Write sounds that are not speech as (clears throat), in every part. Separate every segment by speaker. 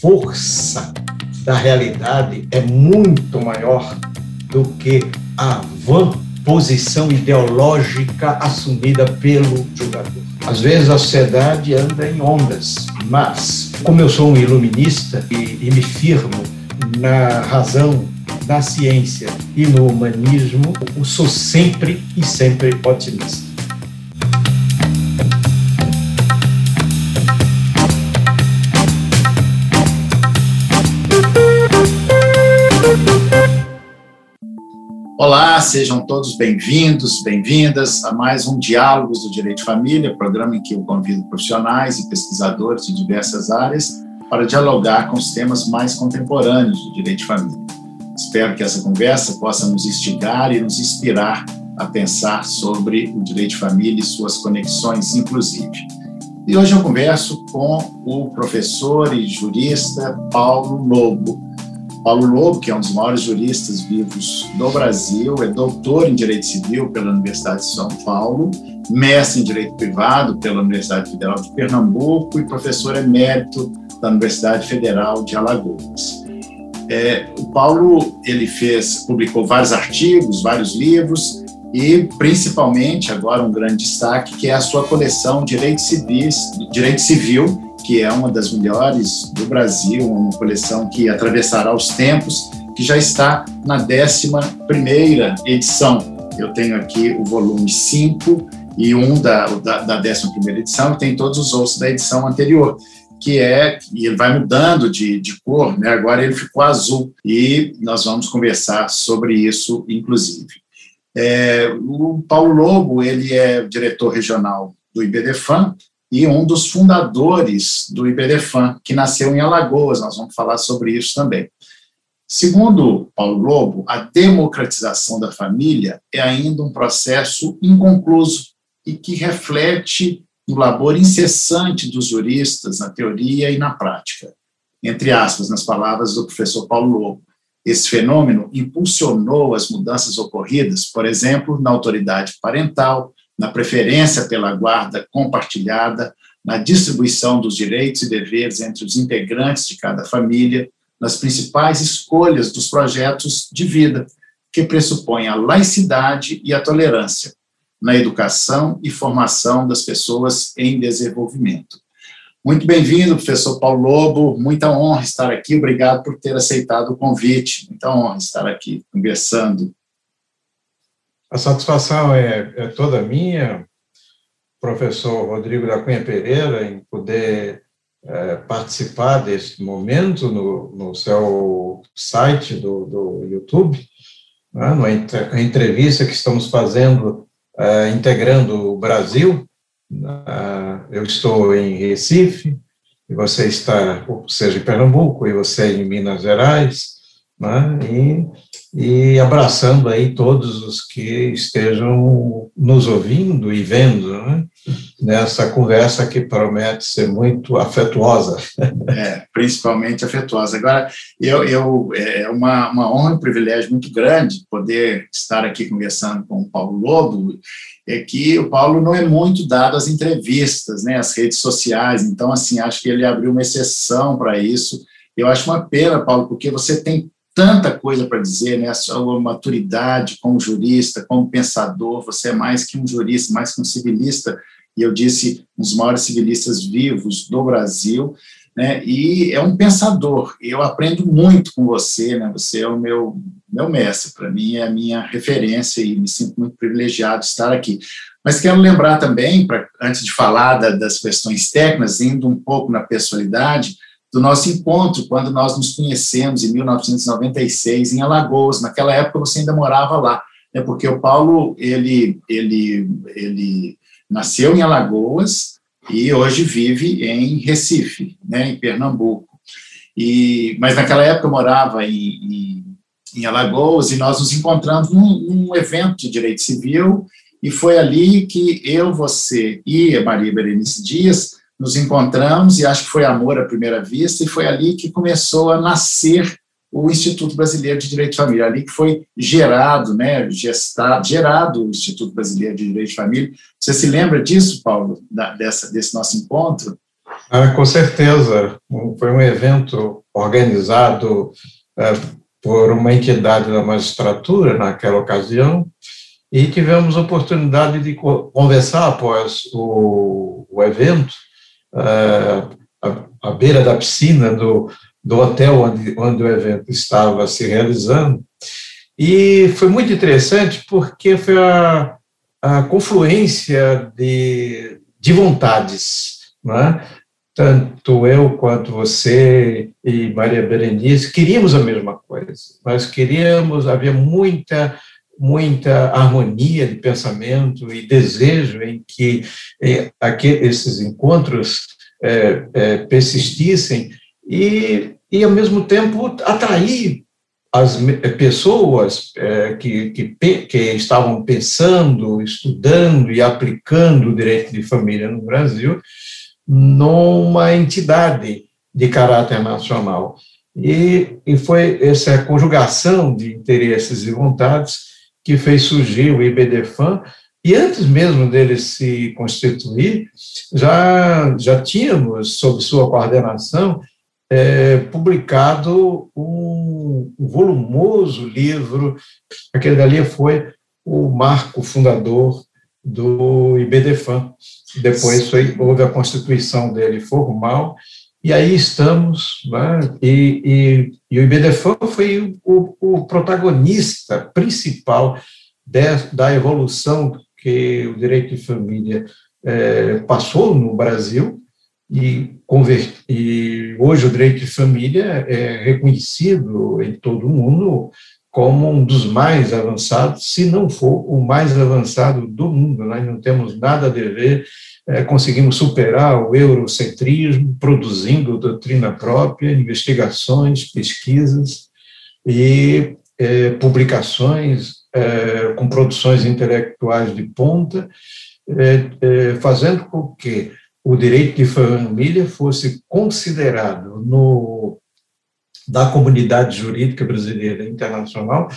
Speaker 1: força da realidade é muito maior do que a vã posição ideológica assumida pelo julgador. Às vezes a sociedade anda em ondas, mas como eu sou um iluminista e, e me firmo na razão, na ciência e no humanismo, eu sou sempre e sempre otimista.
Speaker 2: Olá, sejam todos bem-vindos, bem-vindas a mais um Diálogos do Direito de Família, programa em que eu convido profissionais e pesquisadores de diversas áreas para dialogar com os temas mais contemporâneos do direito de família. Espero que essa conversa possa nos instigar e nos inspirar a pensar sobre o direito de família e suas conexões, inclusive. E hoje eu converso com o professor e jurista Paulo Lobo, Paulo Lobo, que é um dos maiores juristas vivos do Brasil, é doutor em Direito Civil pela Universidade de São Paulo, mestre em Direito Privado pela Universidade Federal de Pernambuco e professor emérito da Universidade Federal de Alagoas. É, o Paulo ele fez, publicou vários artigos, vários livros e principalmente agora um grande destaque que é a sua coleção Direito Direito Civil que é uma das melhores do Brasil, uma coleção que atravessará os tempos, que já está na 11 edição. Eu tenho aqui o volume 5 e um da, da, da 11 edição, e tem todos os outros da edição anterior que é, e ele vai mudando de, de cor, né? agora ele ficou azul, e nós vamos conversar sobre isso, inclusive. É, o Paulo Lobo, ele é diretor regional do IBDFAN, e um dos fundadores do IBDFAN, que nasceu em Alagoas, nós vamos falar sobre isso também. Segundo Paulo Lobo, a democratização da família é ainda um processo inconcluso e que reflete no labor incessante dos juristas na teoria e na prática. Entre aspas, nas palavras do professor Paulo Lobo, esse fenômeno impulsionou as mudanças ocorridas, por exemplo, na autoridade parental, na preferência pela guarda compartilhada, na distribuição dos direitos e deveres entre os integrantes de cada família, nas principais escolhas dos projetos de vida, que pressupõem a laicidade e a tolerância, na educação e formação das pessoas em desenvolvimento. Muito bem-vindo, professor Paulo Lobo, muita honra estar aqui, obrigado por ter aceitado o convite, muita honra estar aqui conversando
Speaker 1: a satisfação é, é toda minha, professor Rodrigo da Cunha Pereira, em poder é, participar deste momento no, no seu site do, do YouTube, né, numa entrevista que estamos fazendo, é, integrando o Brasil. Eu estou em Recife, e você está, ou seja, em Pernambuco, e você em Minas Gerais, né, e e abraçando aí todos os que estejam nos ouvindo e vendo né, nessa conversa que promete ser muito afetuosa.
Speaker 2: É, principalmente afetuosa. Agora, eu, eu, é uma, uma honra e um privilégio muito grande poder estar aqui conversando com o Paulo Lobo, é que o Paulo não é muito dado às entrevistas, né, às redes sociais, então, assim, acho que ele abriu uma exceção para isso. Eu acho uma pena, Paulo, porque você tem tanta coisa para dizer, né? A sua maturidade como jurista, como pensador, você é mais que um jurista, mais que um civilista, e eu disse, um dos maiores civilistas vivos do Brasil, né? E é um pensador. Eu aprendo muito com você, né? Você é o meu meu mestre, para mim é a minha referência e me sinto muito privilegiado de estar aqui. Mas quero lembrar também, pra, antes de falar da, das questões técnicas, indo um pouco na personalidade, do nosso encontro, quando nós nos conhecemos em 1996 em Alagoas. Naquela época você ainda morava lá, né, porque o Paulo ele, ele, ele nasceu em Alagoas e hoje vive em Recife, né, em Pernambuco. E, mas naquela época eu morava em, em, em Alagoas e nós nos encontramos num, num evento de direito civil e foi ali que eu, você e a Maria Berenice Dias nos encontramos e acho que foi amor à primeira vista, e foi ali que começou a nascer o Instituto Brasileiro de Direito de Família, ali que foi gerado, né, gestado, gerado o Instituto Brasileiro de Direito de Família. Você se lembra disso, Paulo, da, dessa, desse nosso encontro?
Speaker 1: Ah, com certeza. Foi um evento organizado é, por uma entidade da magistratura naquela ocasião e tivemos oportunidade de conversar após o, o evento, à, beira da piscina do, do hotel onde, onde o evento estava se realizando. E foi muito interessante porque foi a, a confluência de, de vontades, não é? tanto eu quanto você e Maria Berenice queríamos a mesma coisa. Nós queríamos, havia muita muita harmonia de pensamento e desejo em que eh, esses encontros eh, eh, persistissem e, e, ao mesmo tempo, atrair as pessoas que, que, que estavam pensando, estudando e aplicando o direito de família no Brasil numa entidade de caráter nacional. E, e foi essa conjugação de interesses e vontades que fez surgir o IBDFAM, e antes mesmo dele se constituir, já, já tínhamos, sob sua coordenação, é, publicado um, um volumoso livro, aquele dali foi o marco fundador do IBDFAM. Depois foi, houve a constituição dele formal, e aí estamos, né? e, e, e, o IBDFAM foi o, o protagonista principal de, da evolução que o direito de família é, passou no Brasil, e, e hoje o direito de família é reconhecido em todo o mundo como um dos mais avançados, se não for o mais avançado do mundo. Nós não temos nada a dever, é, conseguimos superar o eurocentrismo, produzindo doutrina própria, investigações, pesquisas e é, publicações é, com produções intelectuais de ponta, é, é, fazendo com que o direito de família fosse considerado no da comunidade jurídica brasileira e internacional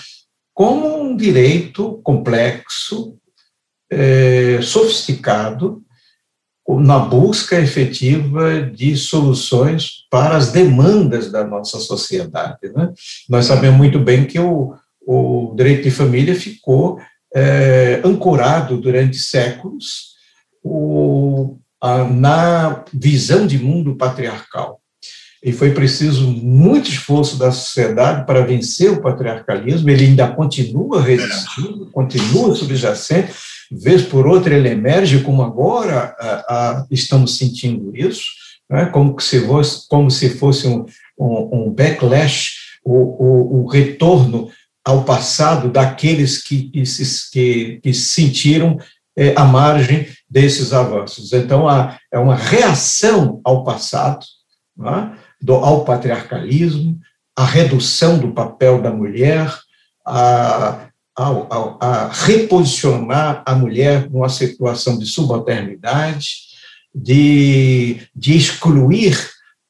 Speaker 1: como um direito complexo, é, sofisticado, na busca efetiva de soluções para as demandas da nossa sociedade. Né? Nós sabemos muito bem que o, o direito de família ficou é, ancorado durante séculos o, a, na visão de mundo patriarcal e foi preciso muito esforço da sociedade para vencer o patriarcalismo, ele ainda continua resistindo, continua subjacente, vez por outra ele emerge, como agora estamos sentindo isso, né, como, se fosse, como se fosse um, um, um backlash, o, o, o, retorno ao passado daqueles que, que, que, que se sentiram é, à margem desses avanços. Então, há, é uma reação ao passado, não é? do, ao patriarcalismo, a redução do papel da mulher, a, a, reposicionar a mulher numa situação de subalternidade, de, de excluir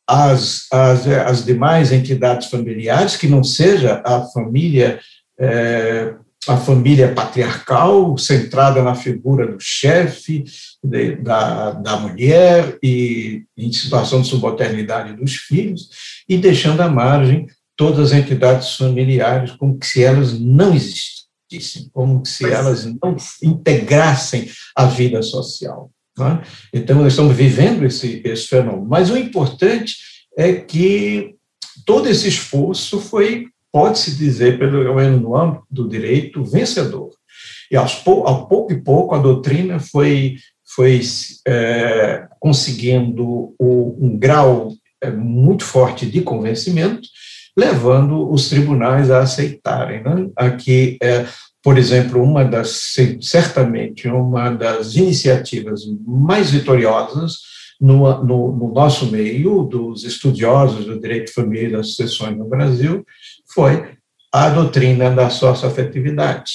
Speaker 1: as, as, as demais entidades familiares, que não seja a família é, a família patriarcal, centrada na figura do chefe, da, da mulher e em situação de subalternidade dos filhos, e deixando à margem todas as entidades familiares como se elas não existissem, como se elas não integrassem a vida social. É? Então, nós estamos vivendo esse, esse fenômeno. Mas o importante é que todo esse esforço foi pode-se dizer, pelo menos no âmbito do direito, vencedor. E aos, ao pouco e pouco a doutrina foi, foi é, conseguindo um grau é, muito forte de convencimento, levando os tribunais a aceitarem. Né? Aqui, é, por exemplo, uma das, certamente, uma das iniciativas mais vitoriosas no, no, no, nosso meio, dos estudiosos do direito de família e das sucessões no Brasil, foi a doutrina da socioafetividade,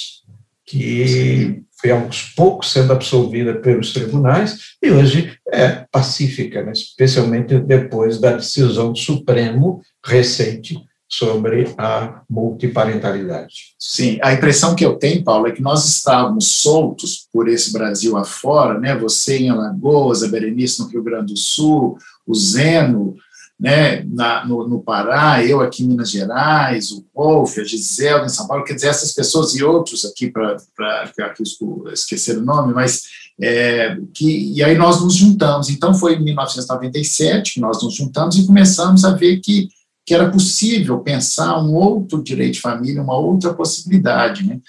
Speaker 1: que foi aos poucos sendo absolvida pelos tribunais e hoje é pacífica, né? especialmente depois da decisão do Supremo recente sobre a multiparentalidade.
Speaker 2: Sim, a impressão que eu tenho, Paulo, é que nós estávamos soltos por esse Brasil afora, né? Você em Alagoas, a Berenice no Rio Grande do Sul, o Zeno né, na, no, no, Pará, eu aqui em Minas Gerais, o Wolf, a Gisela em São Paulo, quer dizer, essas pessoas e outros aqui, para esquecer o nome, mas é, que, e aí nós nos juntamos. Então foi em 1997 que nós nos juntamos e começamos a ver que que era possível pensar um outro direito de família, uma outra possibilidade, né?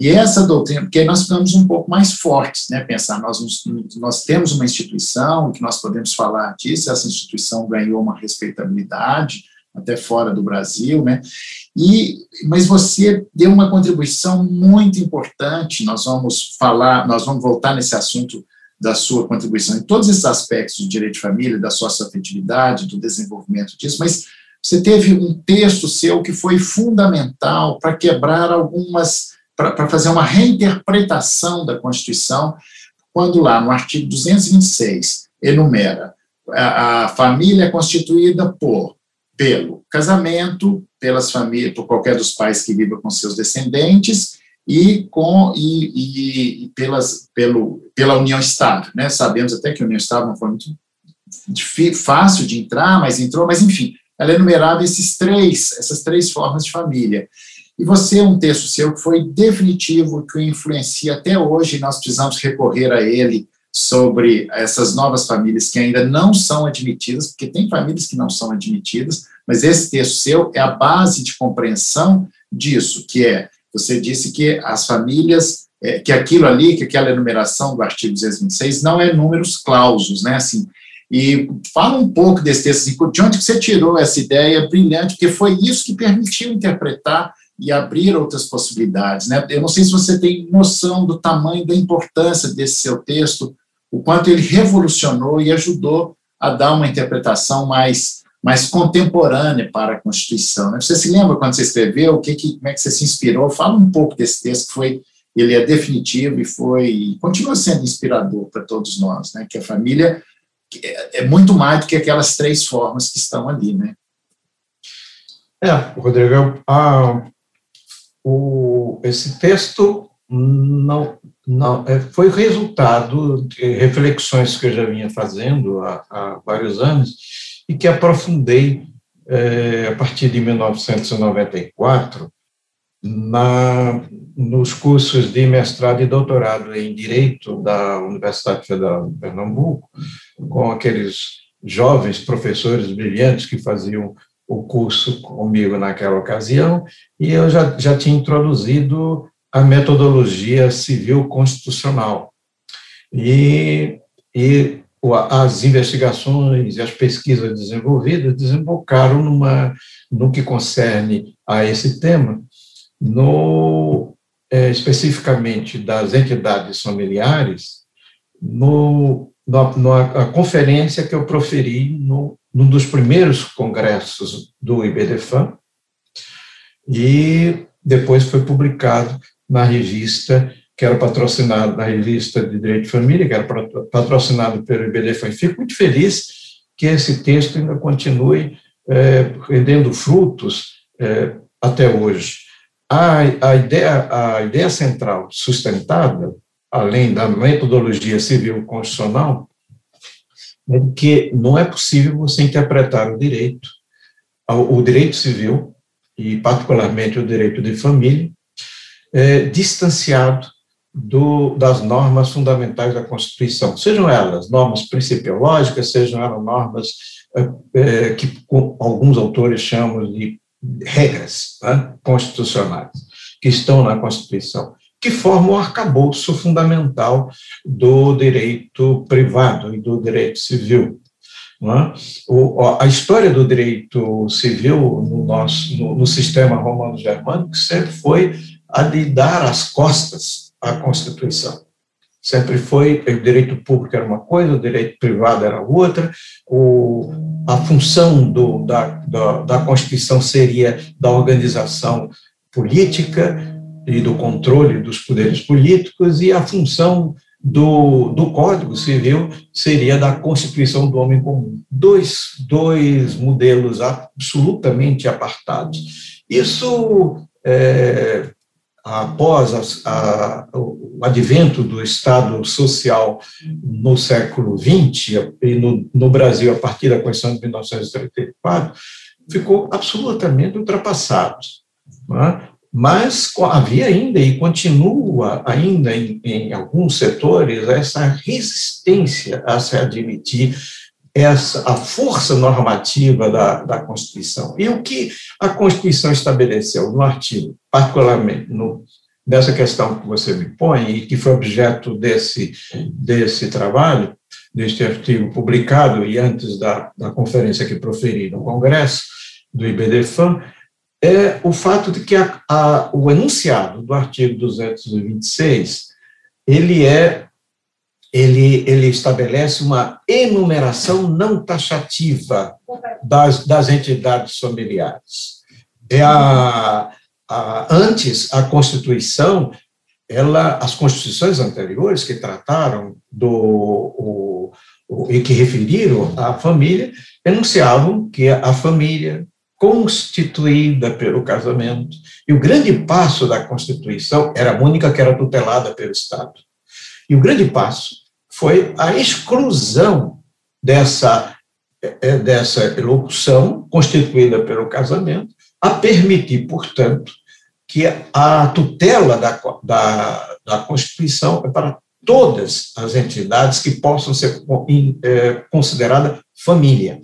Speaker 2: E essa doutrina, porque nós ficamos um pouco mais fortes, né? Pensar, nós, nós temos uma instituição que nós podemos falar disso, essa instituição ganhou uma respeitabilidade até fora do Brasil, né? E, mas você deu uma contribuição muito importante. Nós vamos falar, nós vamos voltar nesse assunto da sua contribuição em todos esses aspectos do direito de família, da sua afetividade, do desenvolvimento disso, mas você teve um texto seu que foi fundamental para quebrar algumas, para fazer uma reinterpretação da Constituição, quando lá no artigo 226 enumera a, a família é constituída por pelo casamento, pelas famílias, por qualquer dos pais que viva com seus descendentes e com e, e, pelas pelo pela união estável, né? Sabemos até que a união estável não foi muito fácil de entrar, mas entrou, mas enfim, ela enumerava esses três, essas três formas de família. E você, um texto seu que foi definitivo, que o influencia até hoje, e nós precisamos recorrer a ele sobre essas novas famílias que ainda não são admitidas, porque tem famílias que não são admitidas, mas esse texto seu é a base de compreensão disso, que é, você disse que as famílias, é, que aquilo ali, que aquela enumeração do artigo 226 não é números clausos, né, assim, e fala um pouco desse texto, assim, de onde você tirou essa ideia brilhante, porque foi isso que permitiu interpretar e abrir outras possibilidades. Né? Eu não sei se você tem noção do tamanho da importância desse seu texto, o quanto ele revolucionou e ajudou a dar uma interpretação mais, mais contemporânea para a Constituição. Né? Você se lembra quando você escreveu, o que, que, como é que você se inspirou? Fala um pouco desse texto, que foi, ele é definitivo e foi, continua sendo inspirador para todos nós, né? que a família é, é muito mais do que aquelas três formas que estão ali, né?
Speaker 1: É, Rodrigo, a, o, esse texto não, não é, foi resultado de reflexões que eu já vinha fazendo há, há vários anos e que aprofundei é, a partir de 1994 na, nos cursos de mestrado e doutorado em Direito da Universidade Federal de Pernambuco, com aqueles jovens professores brilhantes que faziam o curso comigo naquela ocasião, e eu já, já tinha introduzido a metodologia civil constitucional. E, e as investigações e as pesquisas desenvolvidas desembocaram numa, no que concerne a esse tema, no, é, especificamente das entidades familiares, no, na, na conferência que eu proferi no, num dos primeiros congressos do IBDFAM, e depois foi publicado na revista que era patrocinado na revista de Direito de Família, que era patrocinado pelo IBDFAM. Fico muito feliz que esse texto ainda continue é, rendendo frutos é, até hoje a, a, ideia, a ideia central sustentada, além da metodologia civil constitucional, é que não é possível você interpretar o direito, o direito civil, e particularmente o direito de família, é, distanciado do, das normas fundamentais da Constituição, sejam elas normas principiológicas, sejam elas normas é, é que alguns autores chamam de regras né, constitucionais que estão na Constituição, que formam o arcabouço fundamental do direito privado e do direito civil. É? O, a história do direito civil no, nosso, no, no sistema romano-germânico sempre foi a de dar as costas à Constituição. Sempre foi, o direito público era uma coisa, o direito privado era outra, o, a função do, da, da, da Constituição seria da organização política e do controle dos poderes políticos, e a função do, do Código Civil seria da Constituição do Homem Comum. Dois, dois modelos absolutamente apartados. Isso, é, após a, a, o advento do Estado Social no século XX, e no, no Brasil, a partir da Constituição de 1934, ficou absolutamente ultrapassado. Né? Mas havia ainda e continua ainda em, em, alguns setores essa resistência a se admitir essa, a força normativa da, da Constituição. E o que a Constituição estabeleceu no artigo, particularmente no, nessa questão que você me põe, e que foi objeto desse, desse trabalho, deste artigo publicado e antes da, da conferência que proferi no Congresso do IBDFAM, é o fato de que a, a, o enunciado do artigo 226 ele é ele, ele estabelece uma enumeração não taxativa das, das entidades familiares. É a, a, antes, a Constituição, ela, as constituições anteriores que trataram do o, o, e que referiram à família, enunciavam que a família, constituída pelo casamento. E o grande passo da Constituição era a única que era tutelada pelo Estado. E o grande passo foi a exclusão dessa, é, dessa locução constituída pelo casamento, a permitir, portanto, que a tutela da, da, da Constituição é para todas as entidades que possam ser é, consideradas família.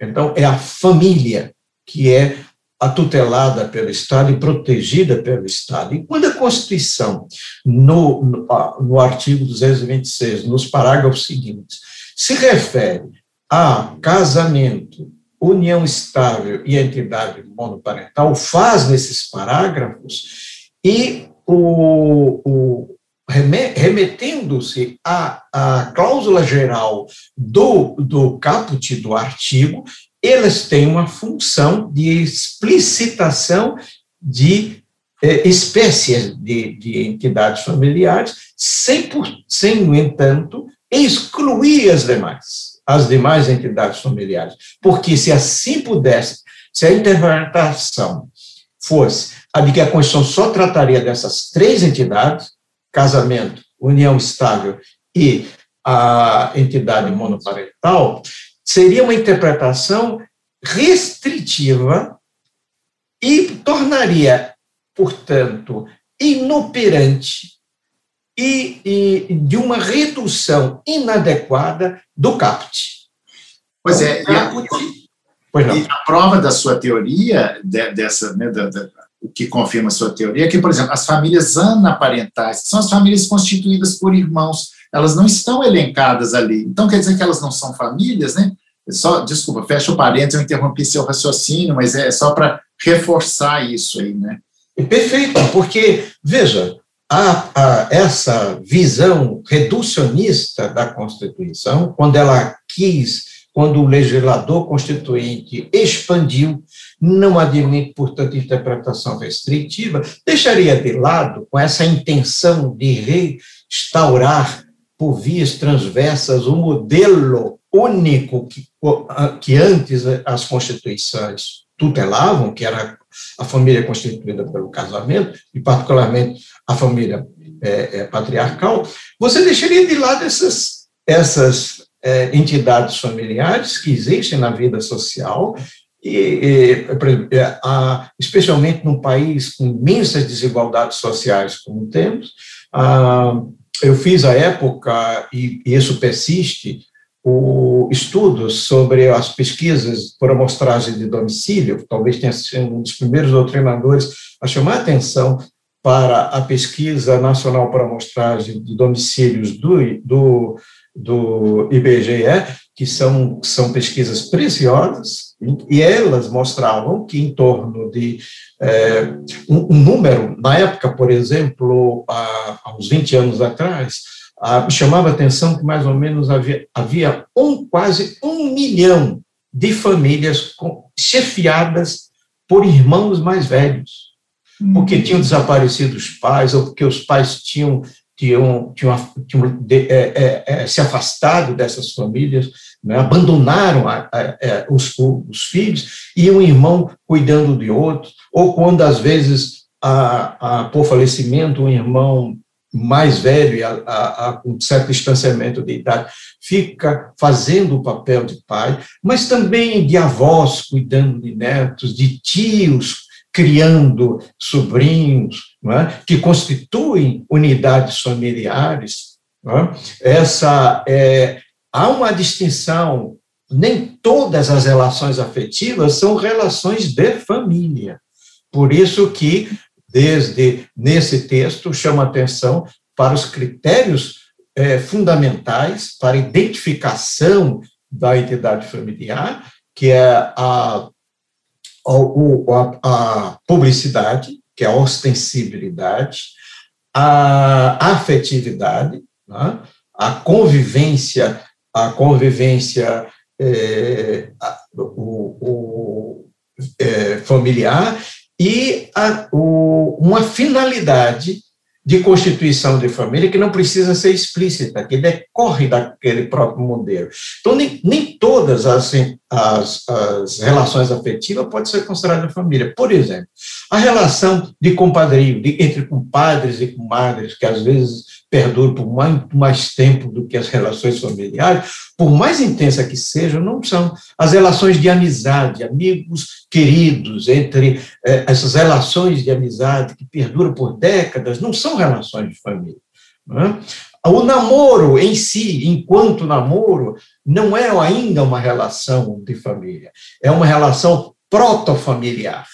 Speaker 1: Então, é a família que é a tutelada pelo Estado e protegida pelo Estado. E quando a Constituição, no, no, no artigo 226, nos parágrafos seguintes, se refere a casamento, união estável e entidade monoparental, faz nesses parágrafos e o, o remetendo-se à, à cláusula geral do, do caput do artigo, elas têm uma função de explicitação de eh, espécies de, de, entidades familiares, sem, por, sem, no entanto, excluir as demais, as demais entidades familiares. Porque se assim pudesse, se a interpretação fosse a de que a Constituição só trataria dessas três entidades, casamento, união estável e a entidade monoparental, seria uma interpretação restritiva e tornaria, portanto, inoperante e, e, de uma redução inadequada do caput.
Speaker 2: Pois é, e a, pois não. E a prova da sua teoria, de, dessa, né, da, da, o que confirma a sua teoria, é que, por exemplo, as famílias anaparentais, são as famílias constituídas por irmãos, elas não estão elencadas ali. Então, quer dizer que elas não são famílias, né? Só, desculpa, fecha o parênteses, eu interrompi seu raciocínio, mas é só para reforçar isso aí, né?
Speaker 1: Perfeito, porque, veja, a, a, essa visão reducionista da Constituição, quando ela quis, quando o legislador constituinte expandiu, não admite, portanto, interpretação restritiva, deixaria de lado, com essa intenção de restaurar por vias transversas o modelo único que, que antes as constituições tutelavam, que era a família constituída pelo casamento, e particularmente a família é, é, patriarcal, você deixaria de lado essas, essas é, entidades familiares que existem na vida social, e, e é, a, especialmente num país com imensas desigualdades sociais como temos, a, eu fiz à época, e isso persiste, o estudo sobre as pesquisas por amostragem de domicílio, talvez tenha sido um dos primeiros doutrinadores a chamar a atenção para a pesquisa nacional por amostragem de domicílios do, do, do IBGE, que são, são pesquisas preciosas, e elas mostravam que em torno de é, um, um, número, na época, por exemplo, há, há uns 20 anos atrás, chamava a atenção que mais ou menos havia, havia um, quase um milhão de famílias com, chefiadas por irmãos mais velhos, porque uhum. tinham desaparecido os pais, ou porque os pais tinham tinham, tinham, tinham de, é, é, se afastado dessas famílias, né, abandonaram a, a, a, os, os, filhos, e um irmão cuidando de outro, ou quando, às vezes, por falecimento, um irmão mais velho, com certo distanciamento de idade, fica fazendo o papel de pai, mas também de avós cuidando de netos, de tios criando sobrinhos, é? que constituem unidades familiares. É? Essa é, há uma distinção. Nem todas as relações afetivas são relações de família. Por isso que, desde nesse texto, chama atenção para os critérios é, fundamentais para identificação da entidade familiar, que é a a, a publicidade, que é a ostensibilidade, a afetividade, né? a convivência, a convivência é, a, o, o é, familiar e a, o, uma finalidade de constituição de família que não precisa ser explícita, que decorre daquele próprio modelo. Então, nem, nem todas as, as, as relações afetivas podem ser consideradas família. Por exemplo, a relação de compadrio, de, entre compadres e comadres, que às vezes perdura por muito mais tempo do que as relações familiares, por mais intensa que sejam, não são. As relações de amizade, amigos queridos, entre eh, essas relações de amizade que perduram por décadas, não são relações de família. É? O namoro em si, enquanto namoro, não é ainda uma relação de família, é uma relação protofamiliar.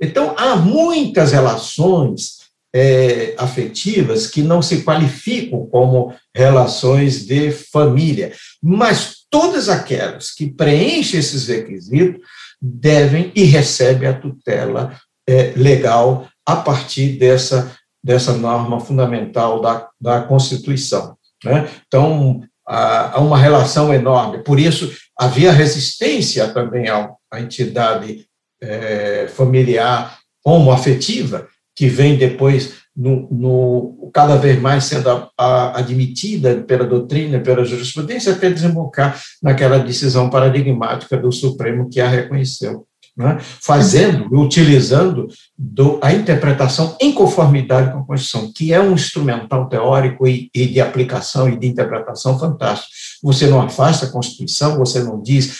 Speaker 1: Então, há muitas relações é, afetivas que não se qualificam como relações de família, mas todas aquelas que preenchem esses requisitos devem e recebem a tutela é, legal a partir dessa, dessa norma fundamental da, da Constituição. Né? Então, há uma relação enorme. Por isso, havia resistência também à, entidade é, familiar homoafetiva, que vem depois no, no, cada vez mais sendo a, a, admitida pela doutrina, pela jurisprudência, até desembocar naquela decisão paradigmática do Supremo que a reconheceu. Né? Fazendo, utilizando do, a interpretação em conformidade com a Constituição, que é um instrumental teórico e, e de aplicação e de interpretação fantástico. Você não afasta a Constituição, você não diz,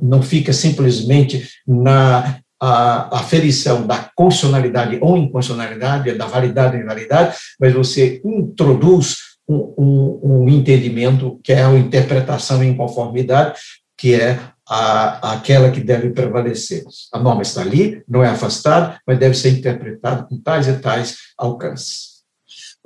Speaker 1: não fica simplesmente na a aferição da constitucionalidade ou inconstitucionalidade, da validade ou invalidade, mas você introduz um, um, um, entendimento que é a interpretação em conformidade, que é a, aquela que deve prevalecer. A norma está ali, não é afastada, mas deve ser interpretada com tais e tais alcances.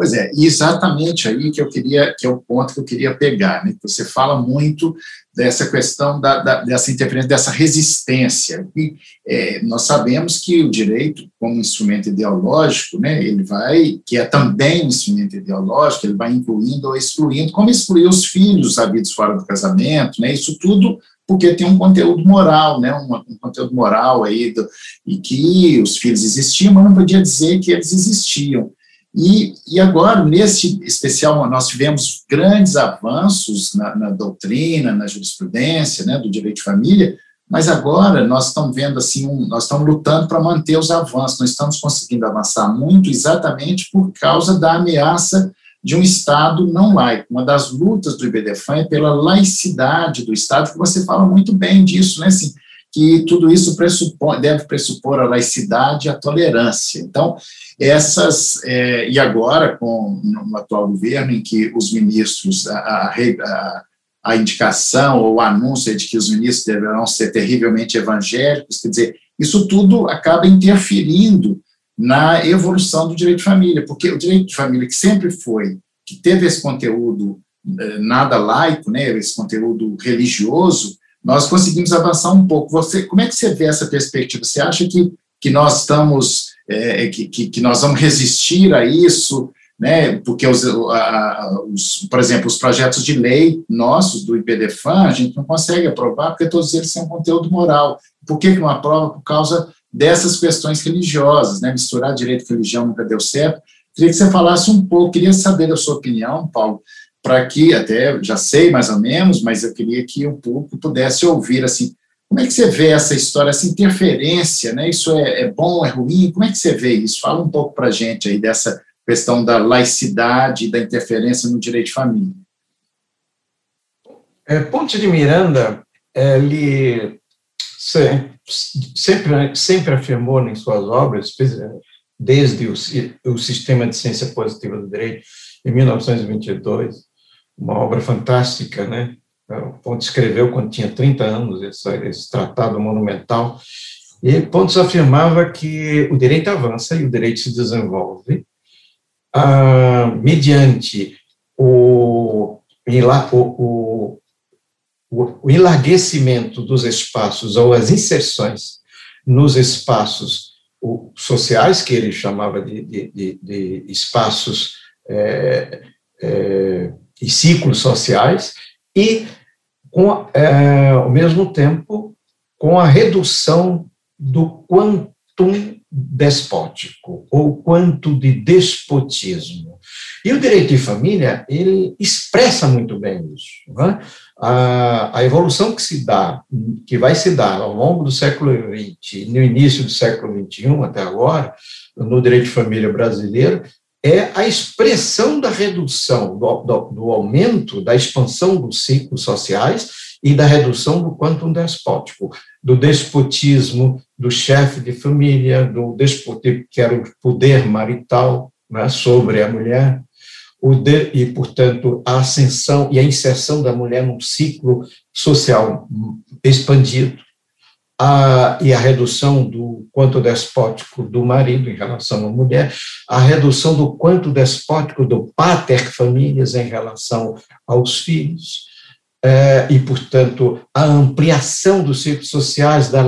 Speaker 2: Pois é, exatamente aí que eu queria, que é o ponto que eu queria pegar, né? Você fala muito dessa questão da, da dessa interferência, dessa resistência. E, é, nós sabemos que o direito, como instrumento ideológico, né, ele vai, que é também um instrumento ideológico, ele vai incluindo ou excluindo, como excluir os filhos habidos fora do casamento, né? Isso tudo porque tem um conteúdo moral, né, um, um conteúdo moral aí, do, e que os filhos existiam, mas não podia dizer que eles existiam. E, e agora, nesse especial, nós tivemos grandes avanços na, na doutrina, na jurisprudência, né, do direito de família, mas agora nós estamos vendo assim, um, nós estamos lutando para manter os avanços, nós estamos conseguindo avançar muito exatamente por causa da ameaça de um Estado não laico. Uma das lutas do IBDFAN é pela laicidade do Estado, que você fala muito bem disso, né, assim, que tudo isso deve pressupor a laicidade e a tolerância. Então, essas, é, e agora, com no atual governo, em que os ministros, a, a, a indicação ou o anúncio de que os ministros deverão ser terrivelmente evangélicos, quer dizer, isso tudo acaba interferindo na evolução do direito de família, porque o direito de família, que sempre foi, que teve esse conteúdo é, nada laico, né, esse conteúdo religioso, nós conseguimos avançar um pouco. Você, como é que você vê essa perspectiva? Você acha que, que nós estamos, é, que, que, nós vamos resistir a isso, né? Porque, os, a, os, por exemplo, os projetos de lei nossos, do IPDFAN, a gente não consegue aprovar porque todos eles um conteúdo moral. Por que não aprova? Por causa dessas questões religiosas, né? Misturar direito e religião nunca deu certo. Queria que você falasse um pouco, queria saber da sua opinião, Paulo, para que, até já sei mais ou menos, mas eu queria que o público pudesse ouvir, assim, como é que você vê essa história, essa interferência, né? Isso é, é bom, é ruim? Como é que você vê isso? Fala um pouco para a gente aí dessa questão da laicidade, da interferência no direito de família.
Speaker 1: É, Ponte de Miranda, ele sempre, sempre afirmou em suas obras, desde o, o Sistema de Ciência Positiva do Direito, em 1922, uma obra fantástica, né? Pontes escreveu quando tinha 30 anos esse, esse tratado monumental, e Pontes afirmava que o direito avança e o direito se desenvolve ah, mediante o, o, o, o enlarguecimento dos espaços ou as inserções nos espaços sociais, que ele chamava de, de, de, espaços é, é, e ciclos sociais, e com, é, ao mesmo tempo, com a redução do quantum despótico, ou quanto de despotismo. E o direito de família, ele expressa muito bem isso. É? A, a, evolução que se dá, que vai se dar ao longo do século XX, no início do século XXI até agora, no direito de família brasileiro, é a expressão da redução, do, do, do, aumento, da expansão dos ciclos sociais e da redução do quantum despótico, do despotismo do chefe de família, do despotismo que era o poder marital né, sobre a mulher, de, e, portanto, a ascensão e a inserção da mulher num ciclo social expandido, a, e a redução do quanto despótico do marido em relação à mulher, a redução do quanto despótico do pater famílias em relação aos filhos, é, e, portanto, a ampliação dos círculos sociais, da,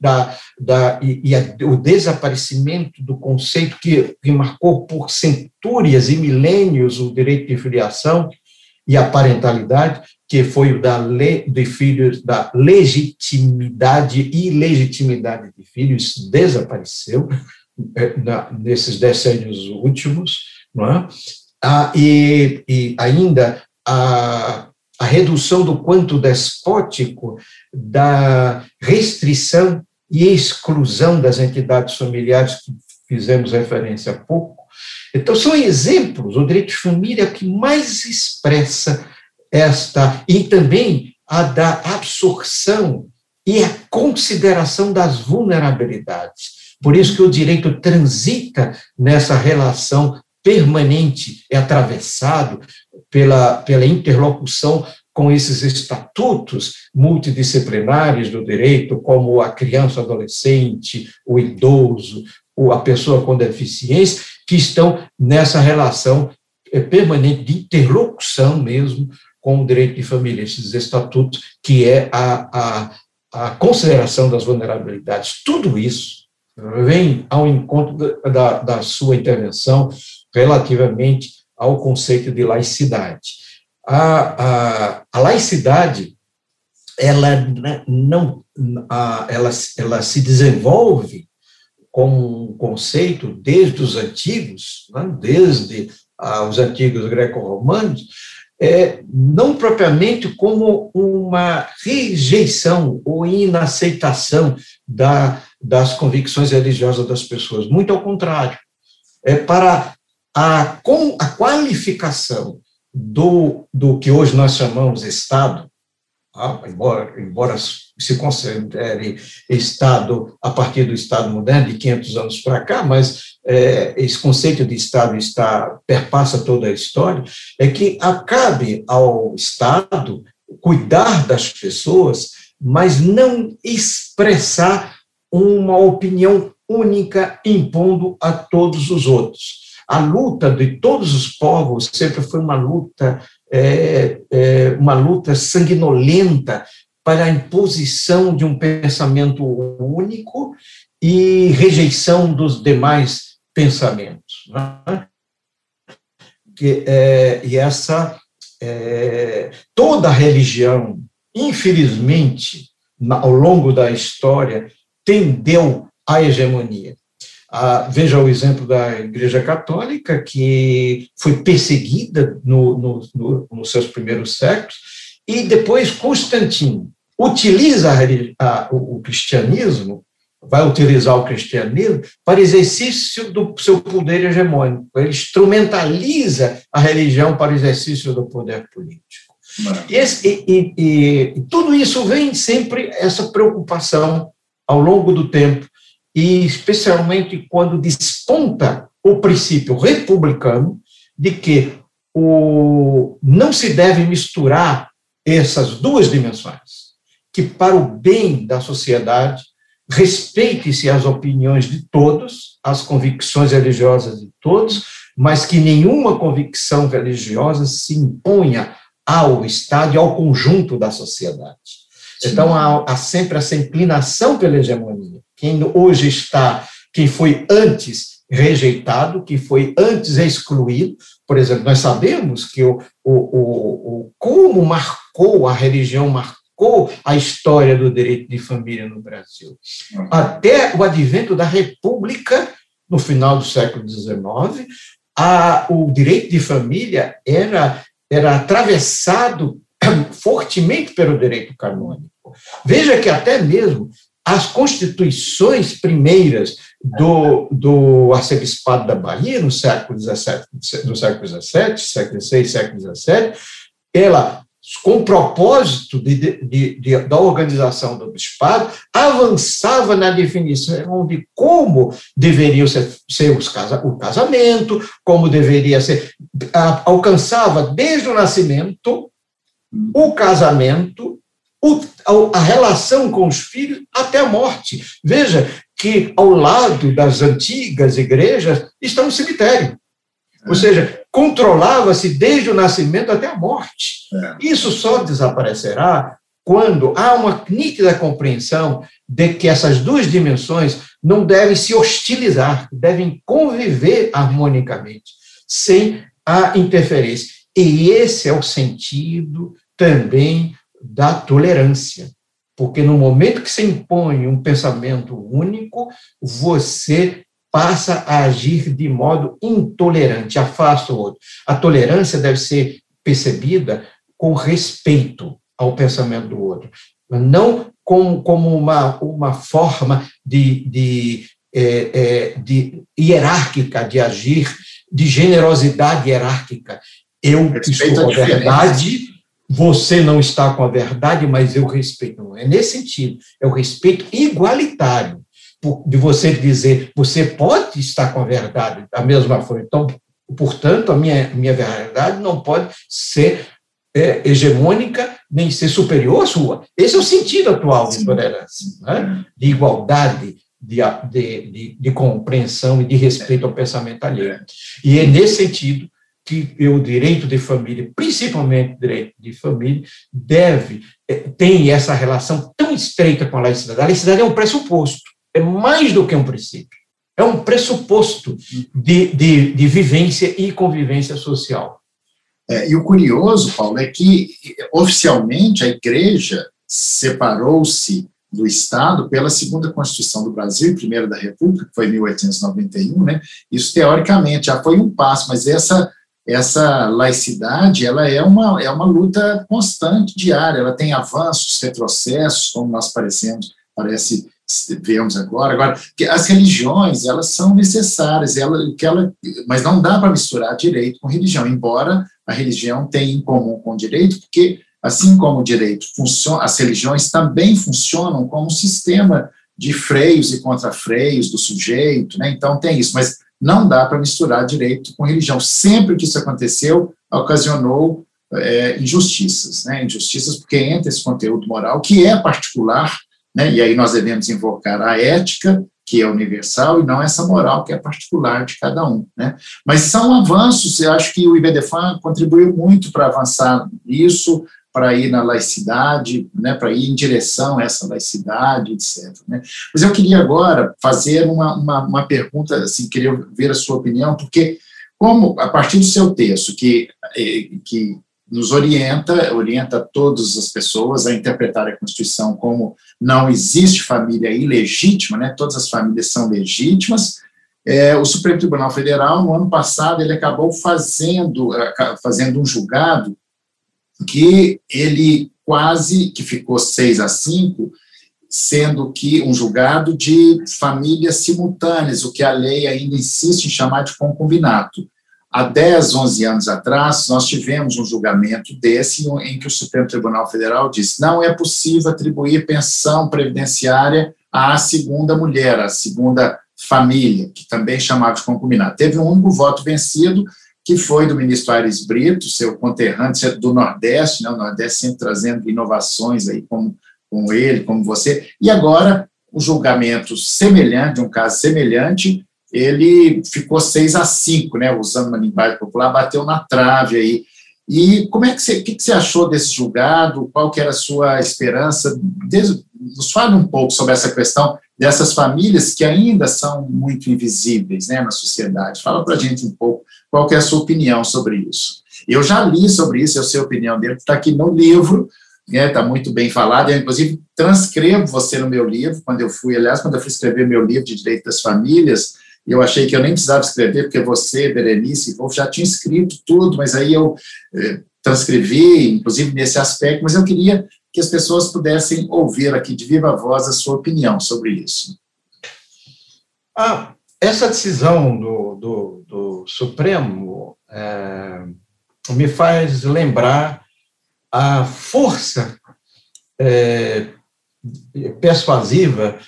Speaker 1: da, da, e, e a, o desaparecimento do conceito que, que marcou por centúrias e milênios o direito de filiação e a parentalidade, que foi o da lei de filhos, da legitimidade e legitimidade de filhos, desapareceu é, na, nesses decênios últimos, não é? Ah, e, e ainda a, a redução do quanto despótico da restrição e exclusão das entidades familiares que fizemos referência há pouco. Então, são exemplos, o direito de família que mais expressa esta, e também a da absorção e a consideração das vulnerabilidades. Por isso que o direito transita nessa relação permanente, é atravessado pela, pela interlocução com esses estatutos multidisciplinares do direito, como a criança, adolescente, o idoso, ou a pessoa com deficiência, que estão nessa relação eh, permanente de interlocução mesmo com o direito de família, esses estatutos, que é a, a, a consideração das vulnerabilidades. Tudo isso vem ao encontro da, da sua intervenção relativamente ao conceito de laicidade. A, a, a laicidade, ela não, a, ela, ela se desenvolve como um conceito desde os antigos, né, desde os antigos greco-romanos, é, não propriamente como uma rejeição ou inaceitação da, das convicções religiosas das pessoas, muito ao contrário, é para a, a qualificação do, do que hoje nós chamamos Estado, ah, embora, embora se considere Estado a partir do Estado moderno, de 500 anos para cá, mas é, esse conceito de Estado está perpassa toda a história, é que acabe ao Estado cuidar das pessoas, mas não expressar uma opinião única impondo a todos os outros a luta de todos os povos sempre foi uma luta, é, é, uma luta sanguinolenta para a imposição de um pensamento único e rejeição dos demais pensamentos. Né? Que, é, e essa é, toda religião, infelizmente, ao longo da história, tendeu à hegemonia. Ah, veja o exemplo da Igreja Católica, que foi perseguida no, no, no, nos seus primeiros séculos, e depois Constantino utiliza a, a, o, o cristianismo, vai utilizar o cristianismo para exercício do seu poder hegemônico. Ele instrumentaliza a religião para o exercício do poder político. Esse, e, e, e, tudo isso vem sempre essa preocupação ao longo do tempo, e especialmente quando desponta o princípio republicano de que o, não se deve misturar essas duas dimensões, que para o bem da sociedade respeite-se as opiniões de todos, as convicções religiosas de todos, mas que nenhuma convicção religiosa se imponha ao Estado e ao conjunto da sociedade. Sim. Então, há, há, sempre essa inclinação pela hegemonia. Quem hoje está, quem foi antes rejeitado, que foi antes excluído, por exemplo, nós sabemos que o, o, o, o como marcou a religião, marcou a história do direito de família no Brasil. Uhum. Até o advento da República, no final do século XIX, a, o direito de família era era atravessado (clears throat) fortemente pelo direito canônico. Veja que até mesmo as constituições primeiras do, do arcebispado da Bahia, no século XVII, século XVII, século XVI, século XVII, ela com propósito de, de, de, da organização do bispado, avançava na definição de como deveria ser, ser os casa, o casamento, como deveria ser, alcançava desde o nascimento, o casamento, o, a, relação com os filhos até a morte. Veja que ao lado das antigas igrejas está um cemitério. Ou seja, controlava-se desde o nascimento até a morte. É. Isso só desaparecerá quando há uma nítida compreensão de que essas duas dimensões não devem se hostilizar, devem conviver harmonicamente, sem a interferência. E esse é o sentido também da tolerância. Porque no momento que se impõe um pensamento único, você passa a agir de modo intolerante, afasta o outro. A tolerância deve ser percebida com respeito ao pensamento do outro, não como, como uma, uma forma de, de, é, é, de hierárquica de agir, de generosidade hierárquica. Eu respeito estou a verdade, você não está com a verdade, mas eu respeito. Não é nesse sentido, é o respeito igualitário de você dizer, você pode estar com a verdade da mesma forma. Então, portanto, a minha, minha verdade não pode ser é, hegemônica nem ser superior à sua. Esse é o sentido atual de tolerância, né? de igualdade, de, de, de, de, compreensão e de respeito ao pensamento alheio. E é nesse sentido que o direito de família, principalmente o direito de família, deve, é, tem essa relação tão estreita com a laicidade. A laicidade é um pressuposto é mais do que um princípio, é um pressuposto de, de, de vivência e convivência social.
Speaker 2: É, e o curioso, Paulo, é que oficialmente a igreja separou-se do Estado pela segunda Constituição do Brasil, primeira da República, que foi em 1891, né? Isso teoricamente já foi um passo, mas essa essa laicidade ela é uma é uma luta constante diária. Ela tem avanços, retrocessos, como nós parecemos parece vemos agora. Agora, as religiões, elas são necessárias, ela, que ela, mas não dá para misturar direito com religião, embora a religião tenha em comum com o direito, porque, assim como o direito funciona, as religiões também funcionam como um sistema de freios e contrafreios do sujeito, né? então tem isso, mas não dá para misturar direito com religião. Sempre que isso aconteceu, ocasionou é, injustiças, né? injustiças porque entra esse conteúdo moral, que é particular né? E aí nós devemos invocar a ética, que é universal, e não essa moral, que é particular de cada um. Né? Mas são avanços, eu acho que o IBDFAN contribuiu muito para avançar nisso, para ir na laicidade, né, para ir em direção a essa laicidade, etc. Né? Mas eu queria agora fazer uma, uma, uma pergunta, assim, queria ver a sua opinião, porque como, a partir do seu texto, que, eh, que nos orienta, orienta todas as pessoas a interpretar a Constituição como não existe família ilegítima, né? todas as famílias são legítimas, É, o Supremo Tribunal Federal, no ano passado, ele acabou fazendo, fazendo um julgado que ele quase que ficou 6 a 5, sendo que um julgado de famílias simultâneas, o que a lei ainda insiste em chamar de concubinato. Há 10, 11 anos atrás, nós tivemos um julgamento desse em que o Supremo Tribunal Federal disse não é possível atribuir pensão previdenciária à segunda mulher, à segunda família, que também chamava de concubinato. Teve um único voto vencido, que foi do ministro Aires Brito, seu conterrâneo do Nordeste, né, o Nordeste sempre trazendo inovações aí, como, como ele, como você, e agora o julgamento semelhante, um caso semelhante, ele ficou 6 a 5, né, usando uma linguagem popular, bateu na trave aí. E como é que você, o que, você achou desse julgado? Qual que era a sua esperança? Desde, nos fale um pouco sobre essa questão dessas famílias que ainda são muito invisíveis né, na sociedade. Fala para a gente um pouco qual é a sua opinião sobre isso. Eu já li sobre isso, eu sei a opinião dele, está aqui no livro, está né, tá muito bem falado, eu, inclusive, transcrevo você no meu livro, quando eu fui, aliás, quando eu fui escrever meu livro de Direito das Famílias, eu achei que eu nem precisava escrever, porque você, Berenice, Wolf, já tinha escrito tudo, mas aí eu eh, transcrevi, inclusive nesse aspecto, mas eu queria que as pessoas pudessem ouvir aqui de viva voz a sua opinião sobre isso.
Speaker 1: Ah, essa decisão do, do, do Supremo é, me faz lembrar a força é, persuasiva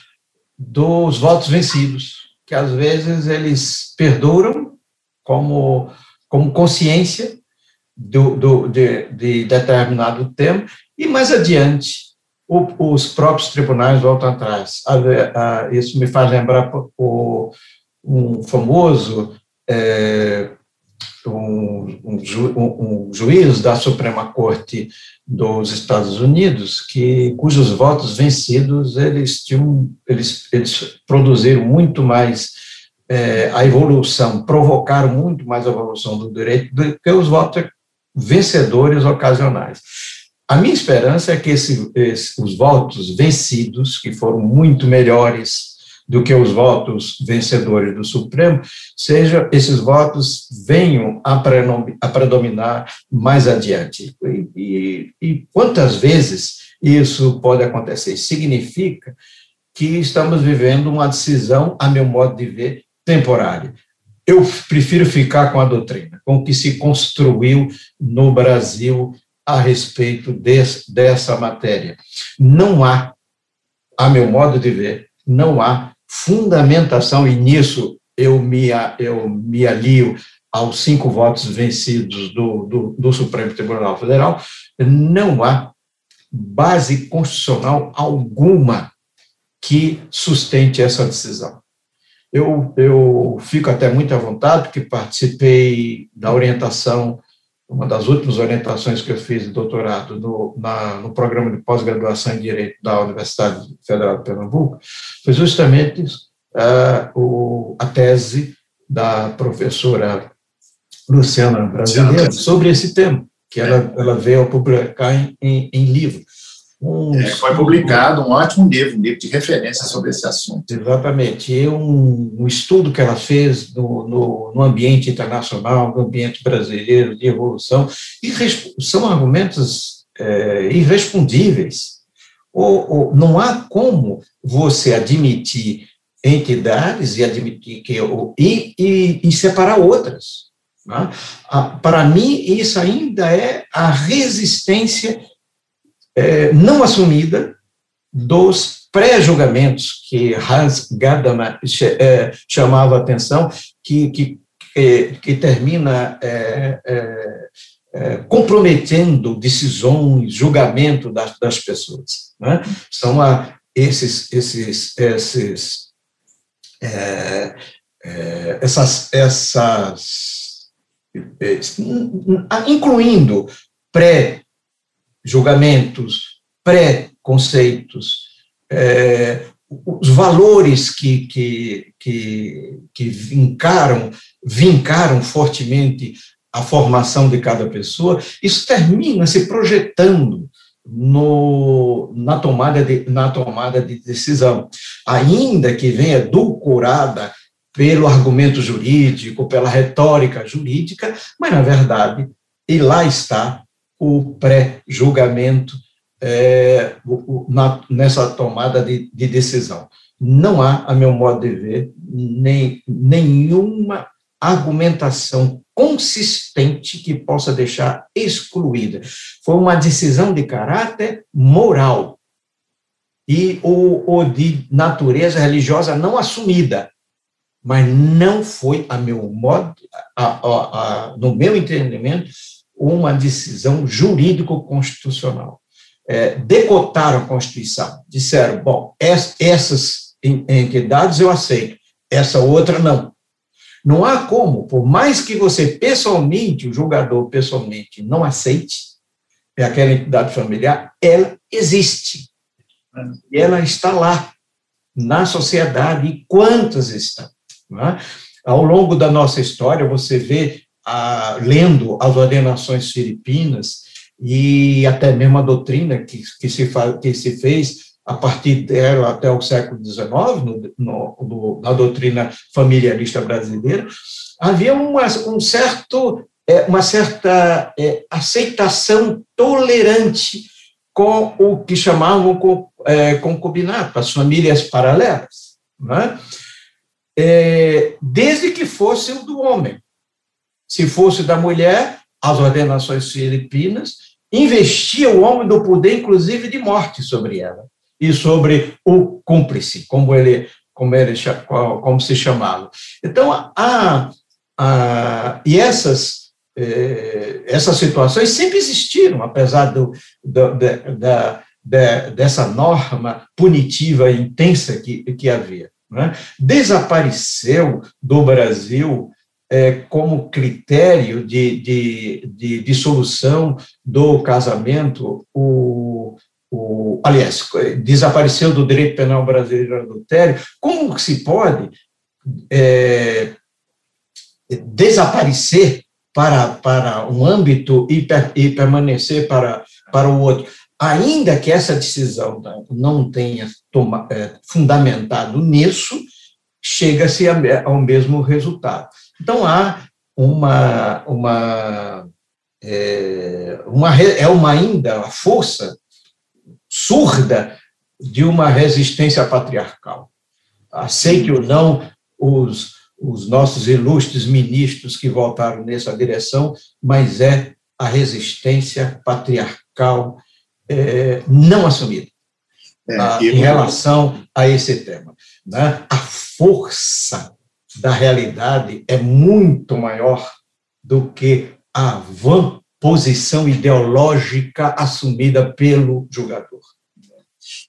Speaker 1: dos votos vencidos, que às vezes eles perduram como, como consciência do, do, de, de determinado tema, e mais adiante o, os próprios tribunais voltam atrás. isso me faz lembrar o, um famoso é, um, um, ju, um, juiz da Suprema Corte dos Estados Unidos que cujos votos vencidos eles tinham eles, eles produziram muito mais é, a evolução provocaram muito mais a evolução do direito do que os votos vencedores ocasionais a minha esperança é que esse, esse, os votos vencidos que foram muito melhores do que os votos vencedores do Supremo, seja esses votos venham a, a predominar mais adiante. E, e, e quantas vezes isso pode acontecer? Significa que estamos vivendo uma decisão, a meu modo de ver, temporária. Eu prefiro ficar com a doutrina, com o que se construiu no Brasil a respeito dessa matéria. Não há, a meu modo de ver, não há fundamentação, e nisso eu me, eu me alio aos cinco votos vencidos do, do, do Supremo Tribunal Federal, não há base constitucional alguma que sustente essa decisão. Eu, eu fico até muito à vontade, porque participei da orientação, uma das últimas orientações que eu fiz de doutorado no, na, no programa de pós-graduação em Direito da Universidade Federal de Pernambuco, foi justamente uh, o, a tese da professora Luciana Brasileiro sobre esse tema, que ela, ela veio a publicar em, em, em livro.
Speaker 2: Um, é, foi publicado um ótimo livro, um livro de referência sobre esse assunto.
Speaker 1: Exatamente. E um, um estudo que ela fez no, no, no, ambiente internacional, no ambiente brasileiro de evolução, e são argumentos é, irrespondíveis. Ou, ou, não há como você admitir entidades e admitir que e, e, e separar outras. Né? Para mim, isso ainda é a resistência é, não assumida dos pré-julgamentos que Hans Gadamer é, chamava a atenção, que, que, que termina é, é, é, comprometendo decisões, julgamento das, das pessoas. Né? São a, esses, esses, esses, é, essas, essas incluindo pré julgamentos, pré-conceitos, é, os valores que, que, que, que vincaram, vincaram fortemente a formação de cada pessoa, isso termina se projetando no, na, tomada de, na tomada de decisão, ainda que venha edulcorada pelo argumento jurídico, pela retórica jurídica, mas, na verdade, e lá está o pré-julgamento é, nessa tomada de, de, decisão. Não há, a meu modo de ver, nem, nenhuma argumentação consistente que possa deixar excluída. Foi uma decisão de caráter moral e ou, ou de natureza religiosa não assumida, mas não foi, a meu modo, a, a, a, no meu entendimento, uma decisão jurídico-constitucional. É, decotaram a Constituição, disseram, bom, essas entidades eu aceito, essa outra não. Não há como, por mais que você pessoalmente, o julgador pessoalmente, não aceite é aquela entidade familiar, ela existe. Ela está lá, na sociedade, e quantas estão? É? Ao longo da nossa história, você vê, ah, lendo as ordenações filipinas, e até mesmo a doutrina que, que, se, que se fez a partir dela até o século XIX, no, no, na doutrina familiarista brasileira, havia uma, um certo, é, uma certa é, aceitação tolerante com o que chamavam com, é, concubinato, as famílias paralelas, né? desde que fosse o do homem. Se fosse da mulher, as ordenações filipinas investia o homem do poder, inclusive de morte, sobre ela e sobre o cúmplice, como ele, como ele, como se chamava. Então, a, a, e essas eh, essas situações sempre existiram, apesar do, do da, dessa norma punitiva intensa que, que havia. Né? Desapareceu do Brasil é, como critério de, de, de, do casamento o, o, aliás, desapareceu do direito penal brasileiro adultério, como se pode é, desaparecer para, para um âmbito e, per, e permanecer para, para o outro? Ainda que essa decisão não tenha toma, é, fundamentado nisso, chega-se ao mesmo resultado. Então, há uma, uma, é, uma, é uma ainda a força surda de uma resistência patriarcal. Aceite ou não os, os nossos ilustres ministros que voltaram nessa direção, mas é a resistência patriarcal é, não assumida é, a, em relação a esse tema. Né? A força da realidade é muito maior do que a van posição ideológica assumida pelo julgador.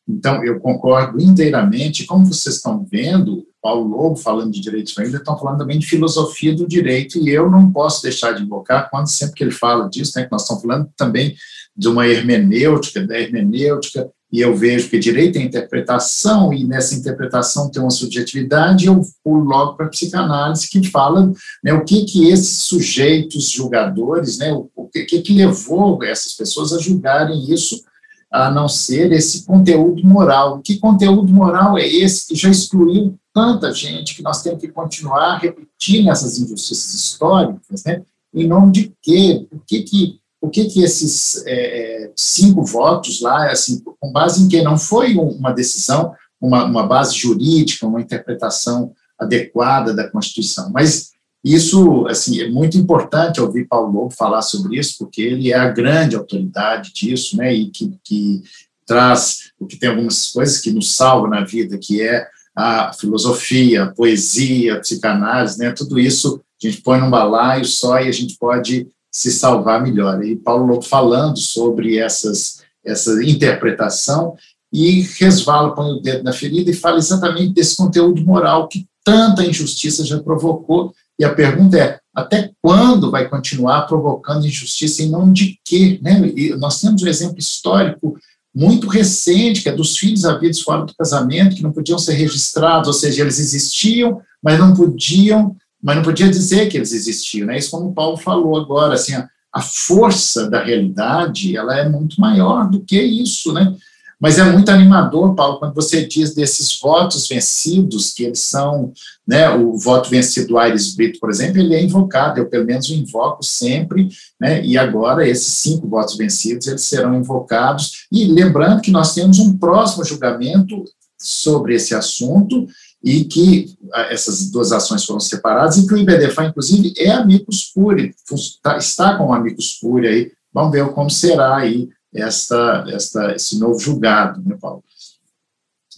Speaker 2: Então, eu concordo inteiramente. Como vocês estão vendo, Paulo Lobo falando de direitos família, estão falando também de filosofia do direito, e eu não posso deixar de invocar, quando sempre que ele fala disso, né, que nós estamos falando também de uma hermenêutica, da hermenêutica e eu vejo que direito é interpretação, e nessa interpretação tem uma subjetividade, eu pulo logo para a psicanálise, que fala né, o que, que esses sujeitos julgadores, né, o, que, que levou essas pessoas a julgarem isso, a não ser esse conteúdo moral. Que conteúdo moral é esse que já excluiu tanta gente, que nós temos que continuar repetindo essas injustiças históricas, né? Em nome de quê? Por que que o que que esses é, cinco votos lá, assim, com base em que não foi uma decisão, uma, uma base jurídica, uma interpretação adequada da Constituição, mas isso, assim, é muito importante ouvir Paulo Lobo falar sobre isso, porque ele é a grande autoridade disso, né, e que, que traz, porque tem algumas coisas que nos salvam na vida, que é a filosofia, a poesia, a psicanálise, né, tudo isso a gente põe num balaio só e a gente pode se salvar melhor. E Paulo falando sobre essas, essa interpretação e resvala, põe o dedo na ferida e fala exatamente desse conteúdo moral que tanta injustiça já provocou. E a pergunta é, até quando vai continuar provocando injustiça em nome de quê? Né? E nós temos um exemplo histórico muito recente, que é dos filhos havidos fora do casamento, que não podiam ser registrados, ou seja, eles existiam, mas não podiam mas não podia dizer que eles existiam, né? Isso como o Paulo falou agora, assim, a, a força da realidade, ela é muito maior do que isso, né? Mas é muito animador, Paulo, quando você diz desses votos vencidos, que eles são, né, o voto vencido do Aires Brito, por exemplo, ele é invocado, eu pelo menos o invoco sempre, né, e agora esses cinco votos vencidos, eles serão invocados, e lembrando que nós temos um próximo julgamento sobre esse assunto, e que essas duas ações foram separadas, e que o IBDFA, inclusive, é amicus curiae, tá, está com amicus curiae aí, vamos ver como será aí esta, esta, esse novo julgado, né, Paulo?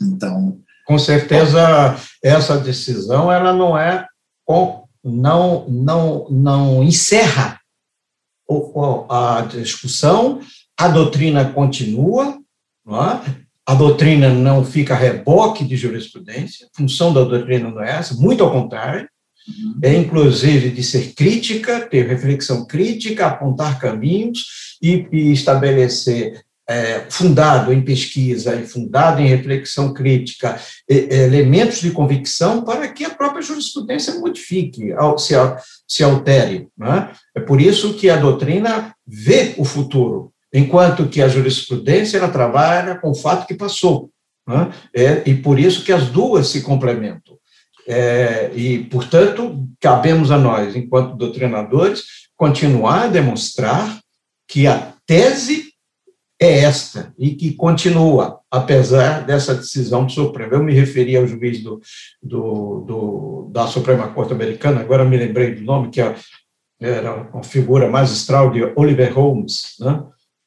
Speaker 1: Então... Com certeza, essa decisão, ela não é, não, não, não encerra a discussão, a doutrina continua, é? A doutrina não fica a reboque de jurisprudência, a função da doutrina não é essa, muito ao contrário, uhum. é inclusive de ser crítica, ter reflexão crítica, apontar caminhos e, e estabelecer, é, fundado em pesquisa e fundado em reflexão crítica, elementos de convicção para que a própria jurisprudência modifique, se, se altere. É? é por isso que a doutrina vê o futuro, enquanto que a jurisprudência ela trabalha com o fato que passou. Né? É, e por isso que as duas se complementam. É, e, portanto, cabemos a nós, enquanto doutrinadores, continuar a demonstrar que a tese é esta e que continua, apesar dessa decisão do Supremo. Eu me referi ao juiz do, do, do da Suprema Corte Americana, agora me lembrei do nome, que é, era uma figura magistral de Oliver Holmes, né?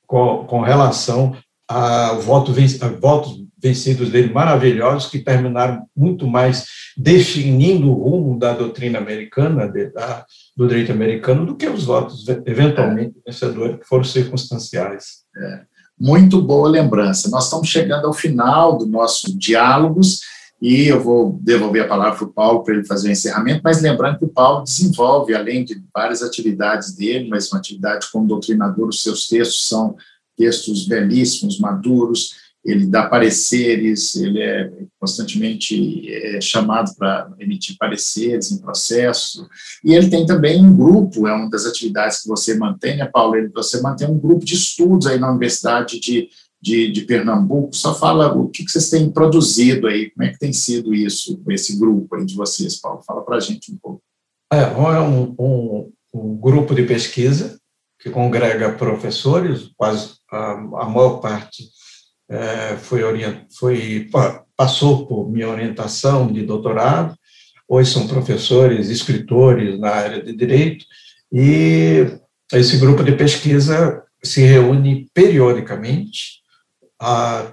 Speaker 1: Com, com relação a, voto, a votos vencidos dele maravilhosos, que terminaram muito mais definindo o rumo da doutrina americana, de, da, do direito americano, do que os votos eventualmente é. vencedores, que foram circunstanciais.
Speaker 2: É. Muito boa lembrança. Nós estamos chegando ao final do nosso diálogos e eu vou devolver a palavra para o Paulo para ele fazer o encerramento, mas lembrando que o Paulo desenvolve, além de várias atividades dele, mas uma atividade como doutrinador, os seus textos são textos belíssimos, maduros, ele dá pareceres, ele é constantemente é, chamado para emitir pareceres em processo, e ele tem também um grupo, é uma das atividades que você mantém, né, Paulo? Você mantém um grupo de estudos aí na Universidade de de, de Pernambuco, só fala o que, que vocês têm produzido aí, como é que tem sido isso, esse grupo aí de vocês, Paulo? Fala para a gente um pouco.
Speaker 1: É, é um, um, um, grupo de pesquisa que congrega professores, quase a, a maior parte é, foi, orient, foi passou por minha orientação de doutorado, hoje são professores, escritores na área de direito, e esse grupo de pesquisa se reúne periodicamente a,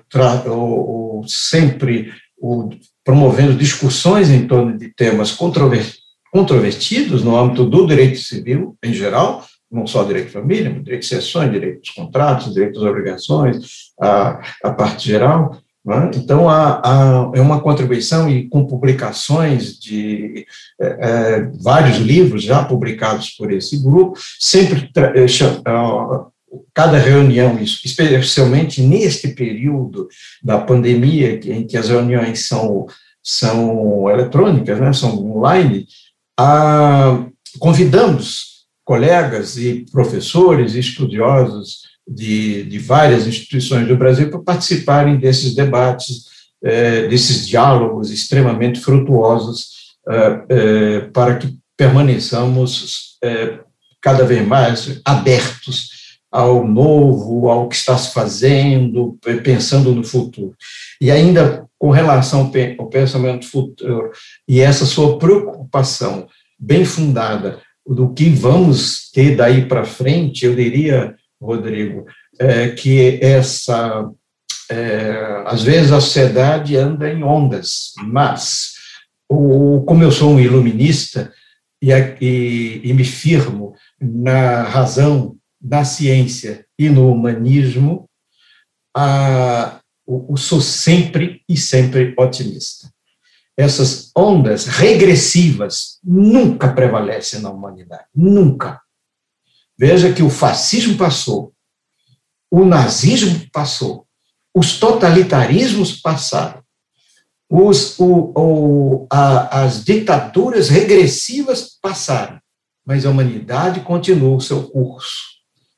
Speaker 1: o, o, sempre o, promovendo discussões em torno de temas controvertidos no âmbito do direito civil em geral, não só direito de família, mas direito de sessões, direito dos contratos, direito das obrigações, a, a parte geral. É? Então, há, há, é uma contribuição e com publicações de é, é, vários livros já publicados por esse grupo, sempre é, cada reunião, especialmente neste período da pandemia, em que as reuniões são, são eletrônicas, né, são online, a, convidamos colegas e professores e estudiosos de, de várias instituições do Brasil para participarem desses debates, é, desses diálogos extremamente frutuosos, é, é, para que permaneçamos cada vez mais abertos ao novo, ao que está se fazendo, pensando no futuro. E ainda com relação ao pensamento futuro e essa sua preocupação bem fundada do que vamos ter daí para frente, eu diria, Rodrigo, é, que essa é, às vezes a sociedade anda em ondas, mas o, como eu sou um iluminista e, e, e me firmo na razão na ciência e no humanismo, a, o, o sou sempre e sempre otimista. Essas ondas regressivas nunca prevalecem na humanidade, nunca. Veja que o fascismo passou, o nazismo passou, os totalitarismos passaram, os, o, o, a, as ditaduras regressivas passaram, mas a humanidade continua o seu curso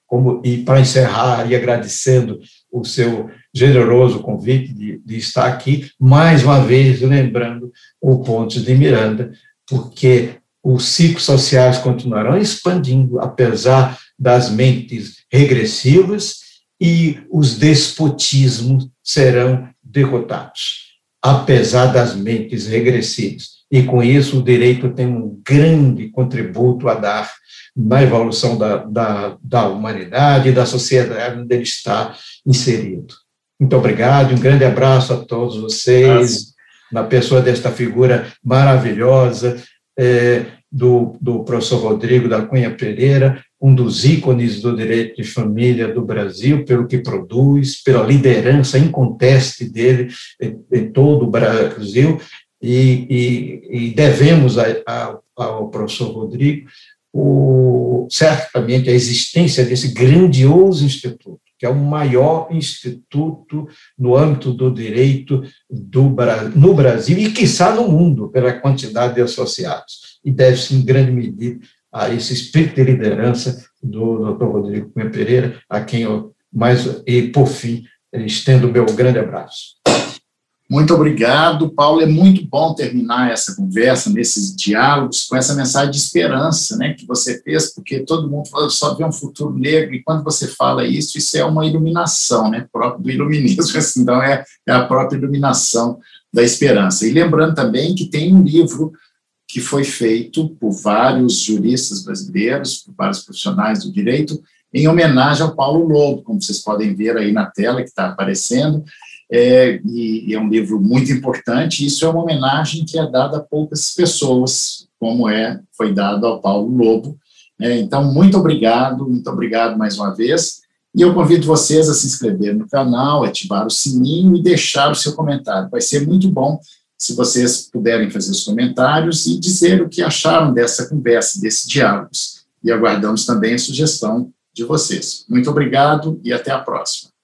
Speaker 1: como, e para encerrar, e agradecendo o seu generoso convite de, de estar aqui, mais uma vez lembrando o Pontes de Miranda, porque os ciclos sociais continuarão expandindo, apesar das mentes regressivas, e os despotismos serão derrotados, apesar das mentes regressivas. E com isso, o direito tem um grande contributo a dar na evolução da, da, da humanidade e da sociedade onde ele está inserido. Muito obrigado, um grande abraço a todos vocês, na pessoa desta figura maravilhosa, é, do, do professor Rodrigo da Cunha Pereira, um dos ícones do direito de família do Brasil, pelo que produz, pela liderança inconteste dele em, em todo o Brasil, e, e, e devemos a, a, ao professor Rodrigo o, certamente a existência desse grandioso instituto, que é o maior instituto no âmbito do direito do, no Brasil e, quiçá, no mundo, pela quantidade de associados. E deve-se, em grande medida, a esse espírito de liderança do Dr. Rodrigo Cunha Pereira, a quem eu mais, e por fim, estendo o meu grande abraço.
Speaker 2: Muito obrigado, Paulo. É muito bom terminar essa conversa, nesses diálogos, com essa mensagem de esperança né, que você fez, porque todo mundo fala, só vê um futuro negro, e quando você fala isso, isso é uma iluminação, né, próprio do iluminismo, (laughs) então é, é a própria iluminação da esperança. E lembrando também que tem um livro que foi feito por vários juristas brasileiros, por vários profissionais do direito, em homenagem ao Paulo Lobo, como vocês podem ver aí na tela que está aparecendo, é, e, é um livro muito importante. Isso é uma homenagem que é dada a poucas pessoas, como é foi dado ao Paulo Lobo. É, então, muito obrigado, muito obrigado mais uma vez. E eu convido vocês a se inscrever no canal, ativar o sininho e deixar o seu comentário. Vai ser muito bom se vocês puderem fazer os comentários e dizer o que acharam dessa conversa, desses diálogos. E aguardamos também a sugestão de vocês. Muito obrigado e até a próxima.